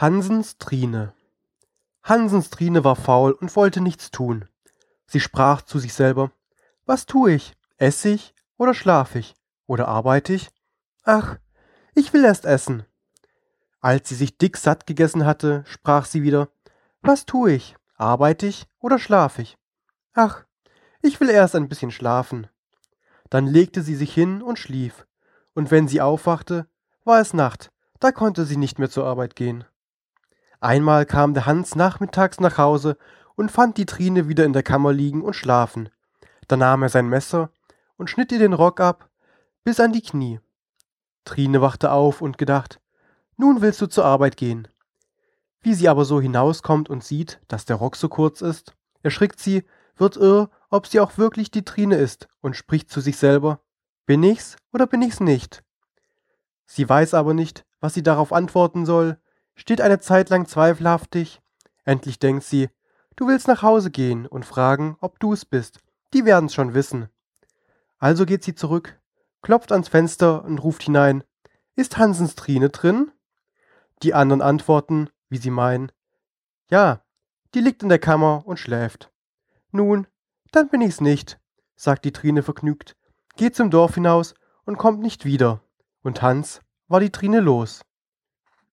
Hansens Trine Hansens Trine war faul und wollte nichts tun. Sie sprach zu sich selber, was tu ich? Ess ich oder schlaf ich oder arbeite ich? Ach, ich will erst essen. Als sie sich dick satt gegessen hatte, sprach sie wieder, was tu ich? Arbeite ich oder schlaf ich? Ach, ich will erst ein bisschen schlafen. Dann legte sie sich hin und schlief, und wenn sie aufwachte, war es Nacht, da konnte sie nicht mehr zur Arbeit gehen. Einmal kam der Hans nachmittags nach Hause und fand die Trine wieder in der Kammer liegen und schlafen. Da nahm er sein Messer und schnitt ihr den Rock ab bis an die Knie. Trine wachte auf und gedacht, nun willst du zur Arbeit gehen. Wie sie aber so hinauskommt und sieht, dass der Rock so kurz ist, erschrickt sie, wird irr, ob sie auch wirklich die Trine ist und spricht zu sich selber, bin ich's oder bin ich's nicht? Sie weiß aber nicht, was sie darauf antworten soll, steht eine Zeit lang zweifelhaftig. Endlich denkt sie, du willst nach Hause gehen und fragen, ob du es bist. Die werden's schon wissen. Also geht sie zurück, klopft ans Fenster und ruft hinein, ist Hansens Trine drin? Die anderen antworten, wie sie meinen, ja, die liegt in der Kammer und schläft. Nun, dann bin ich's nicht, sagt die Trine vergnügt, geht zum Dorf hinaus und kommt nicht wieder. Und Hans war die Trine los.